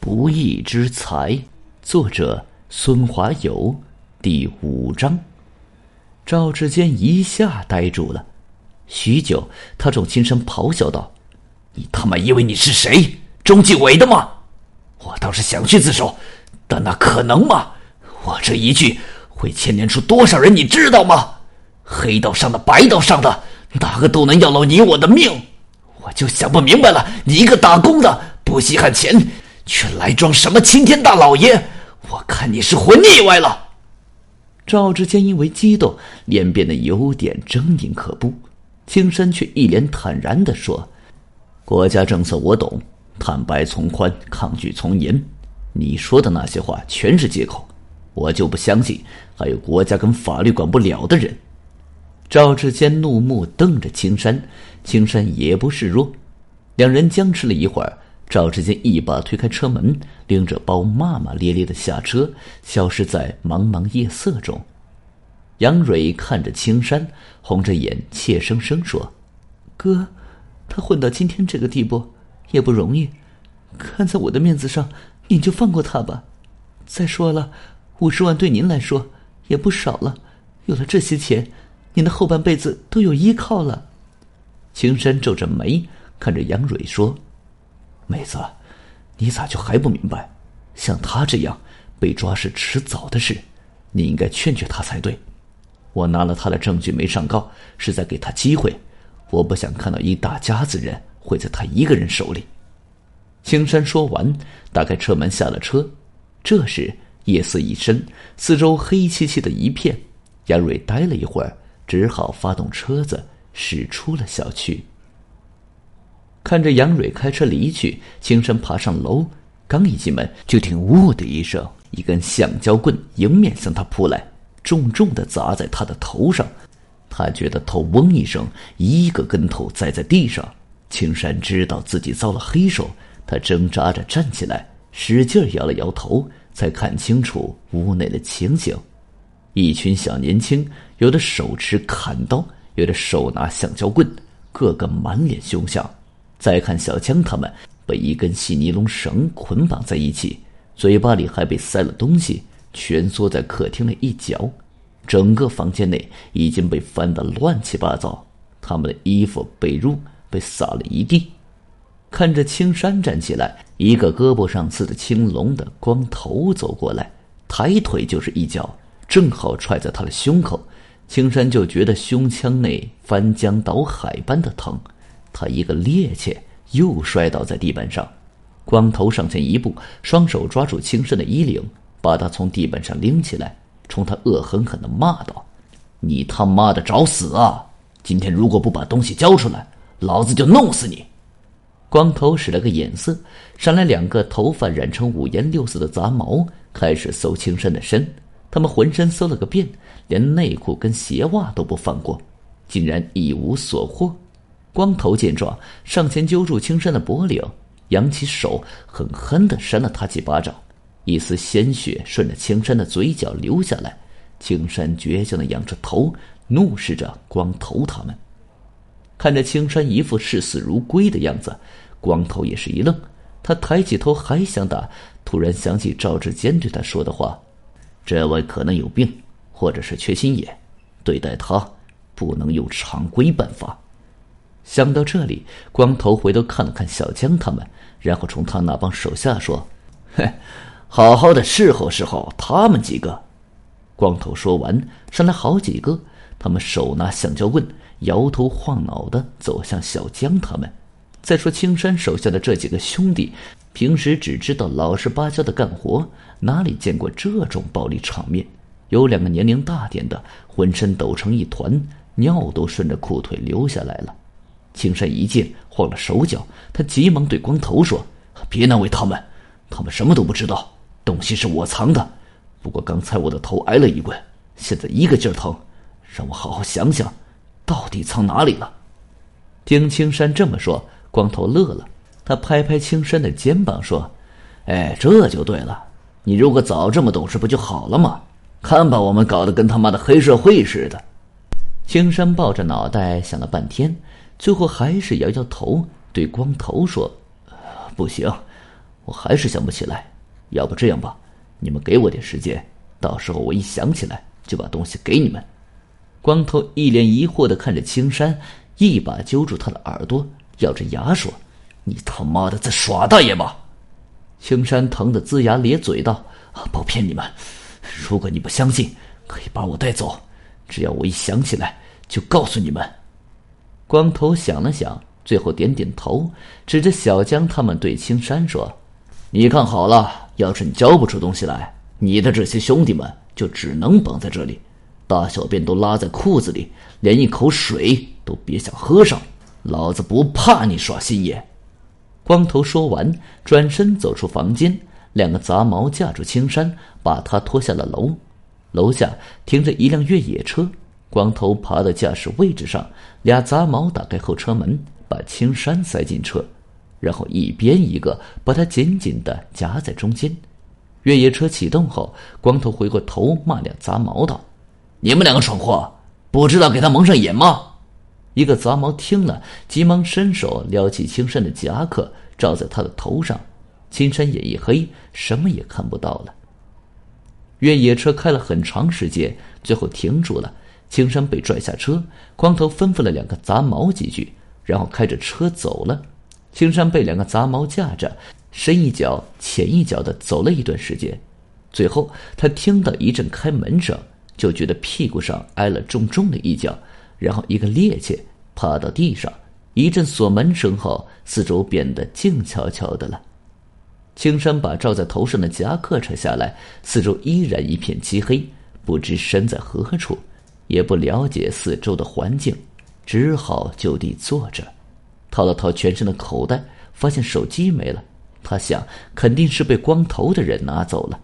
不义之财，作者孙华友，第五章。赵志坚一下呆住了，许久，他冲青山咆哮道：“你他妈以为你是谁？中纪委的吗？我倒是想去自首，但那可能吗？我这一句会牵连出多少人，你知道吗？黑道上的、白道上的，哪个都能要了你我的命。我就想不明白了，你一个打工的，不稀罕钱。”却来装什么青天大老爷？我看你是活腻歪了。赵志坚因为激动，脸变得有点狰狞可怖。青山却一脸坦然的说：“国家政策我懂，坦白从宽，抗拒从严。你说的那些话全是借口，我就不相信还有国家跟法律管不了的人。”赵志坚怒目瞪着青山，青山也不示弱，两人僵持了一会儿。赵志坚一把推开车门，拎着包骂骂咧咧的下车，消失在茫茫夜色中。杨蕊看着青山，红着眼，怯生生说：“哥，他混到今天这个地步也不容易，看在我的面子上，您就放过他吧。再说了，五十万对您来说也不少了，有了这些钱，您的后半辈子都有依靠了。”青山皱着眉看着杨蕊说。妹子，你咋就还不明白？像他这样被抓是迟早的事，你应该劝劝他才对。我拿了他的证据没上告，是在给他机会。我不想看到一大家子人毁在他一个人手里。青山说完，打开车门下了车。这时夜色已深，四周黑漆漆的一片。杨蕊呆了一会儿，只好发动车子驶出了小区。看着杨蕊开车离去，青山爬上楼，刚一进门，就听“呜”的一声，一根橡胶棍迎面向他扑来，重重的砸在他的头上。他觉得头嗡一声，一个跟头栽在地上。青山知道自己遭了黑手，他挣扎着站起来，使劲摇了摇头，才看清楚屋内的情形：一群小年轻，有的手持砍刀，有的手拿橡胶棍，个个满脸凶相。再看小江，他们被一根细尼龙绳捆绑在一起，嘴巴里还被塞了东西，蜷缩在客厅的一角。整个房间内已经被翻得乱七八糟，他们的衣服、被褥被撒了一地。看着青山站起来，一个胳膊上刺着青龙的光头走过来，抬腿就是一脚，正好踹在他的胸口。青山就觉得胸腔内翻江倒海般的疼。他一个趔趄，又摔倒在地板上。光头上前一步，双手抓住青山的衣领，把他从地板上拎起来，冲他恶狠狠的骂道：“你他妈的找死啊！今天如果不把东西交出来，老子就弄死你！”光头使了个眼色，上来两个头发染成五颜六色的杂毛，开始搜青山的身。他们浑身搜了个遍，连内裤跟鞋袜都不放过，竟然一无所获。光头见状，上前揪住青山的脖领，扬起手，狠狠地扇了他几巴掌。一丝鲜血顺着青山的嘴角流下来。青山倔强的仰着头，怒视着光头他们。看着青山一副视死如归的样子，光头也是一愣。他抬起头还想打，突然想起赵志坚对他说的话：“这位可能有病，或者是缺心眼，对待他不能用常规办法。”想到这里，光头回头看了看小江他们，然后冲他那帮手下说：“嘿，好好的侍候侍候他们几个。”光头说完，上来好几个，他们手拿橡胶棍，摇头晃脑的走向小江他们。再说青山手下的这几个兄弟，平时只知道老实巴交的干活，哪里见过这种暴力场面？有两个年龄大点的，浑身抖成一团，尿都顺着裤腿流下来了。青山一见，慌了手脚，他急忙对光头说：“别难为他们，他们什么都不知道，东西是我藏的。不过刚才我的头挨了一棍，现在一个劲儿疼，让我好好想想，到底藏哪里了。”听青山这么说，光头乐了，他拍拍青山的肩膀说：“哎，这就对了，你如果早这么懂事，不就好了吗？看把我们搞得跟他妈的黑社会似的。”青山抱着脑袋想了半天。最后还是摇摇头，对光头说：“不行，我还是想不起来。要不这样吧，你们给我点时间，到时候我一想起来就把东西给你们。光头一脸疑惑的看着青山，一把揪住他的耳朵，咬着牙说：“你他妈的在耍大爷吧？”青山疼得龇牙咧嘴道：“不骗你们，如果你不相信，可以把我带走，只要我一想起来就告诉你们。”光头想了想，最后点点头，指着小江他们对青山说：“你看好了，要是你交不出东西来，你的这些兄弟们就只能绑在这里，大小便都拉在裤子里，连一口水都别想喝上。老子不怕你耍心眼。”光头说完，转身走出房间。两个杂毛架住青山，把他拖下了楼。楼下停着一辆越野车，光头爬到驾驶位置上，俩杂毛打开后车门，把青山塞进车，然后一边一个把他紧紧的夹在中间。越野车启动后，光头回过头骂俩杂毛道：“你们两个蠢货，不知道给他蒙上眼吗？”一个杂毛听了，急忙伸手撩起青山的夹克，罩在他的头上。青山眼一黑，什么也看不到了。越野车开了很长时间，最后停住了。青山被拽下车，光头吩咐了两个杂毛几句，然后开着车走了。青山被两个杂毛架着，深一脚浅一脚的走了一段时间，最后他听到一阵开门声，就觉得屁股上挨了重重的一脚。然后一个趔趄，趴到地上。一阵锁门声后，四周变得静悄悄的了。青山把罩在头上的夹克扯下来，四周依然一片漆黑，不知身在何处，也不了解四周的环境，只好就地坐着，掏了掏全身的口袋，发现手机没了。他想，肯定是被光头的人拿走了。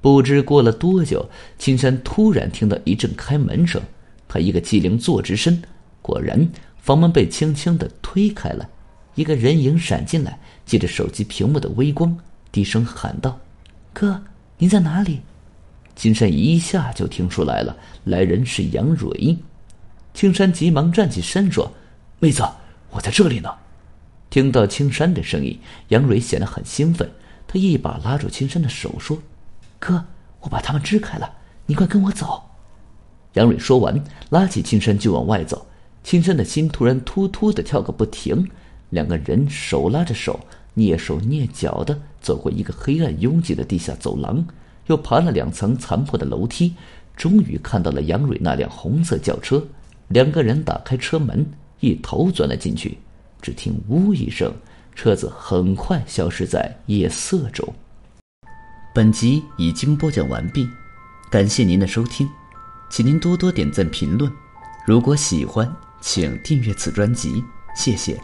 不知过了多久，青山突然听到一阵开门声。他一个机灵坐直身，果然房门被轻轻的推开了，一个人影闪进来，借着手机屏幕的微光，低声喊道：“哥，您在哪里？”金山一下就听出来了，来人是杨蕊。青山急忙站起身说：“妹子，我在这里呢。”听到青山的声音，杨蕊显得很兴奋，他一把拉住青山的手说：“哥，我把他们支开了，你快跟我走。”杨蕊说完，拉起青山就往外走。青山的心突然突突的跳个不停。两个人手拉着手，蹑手蹑脚的走过一个黑暗拥挤的地下走廊，又爬了两层残破的楼梯，终于看到了杨蕊那辆红色轿车。两个人打开车门，一头钻了进去。只听“呜”一声，车子很快消失在夜色中。本集已经播讲完毕，感谢您的收听。请您多多点赞评论，如果喜欢，请订阅此专辑，谢谢。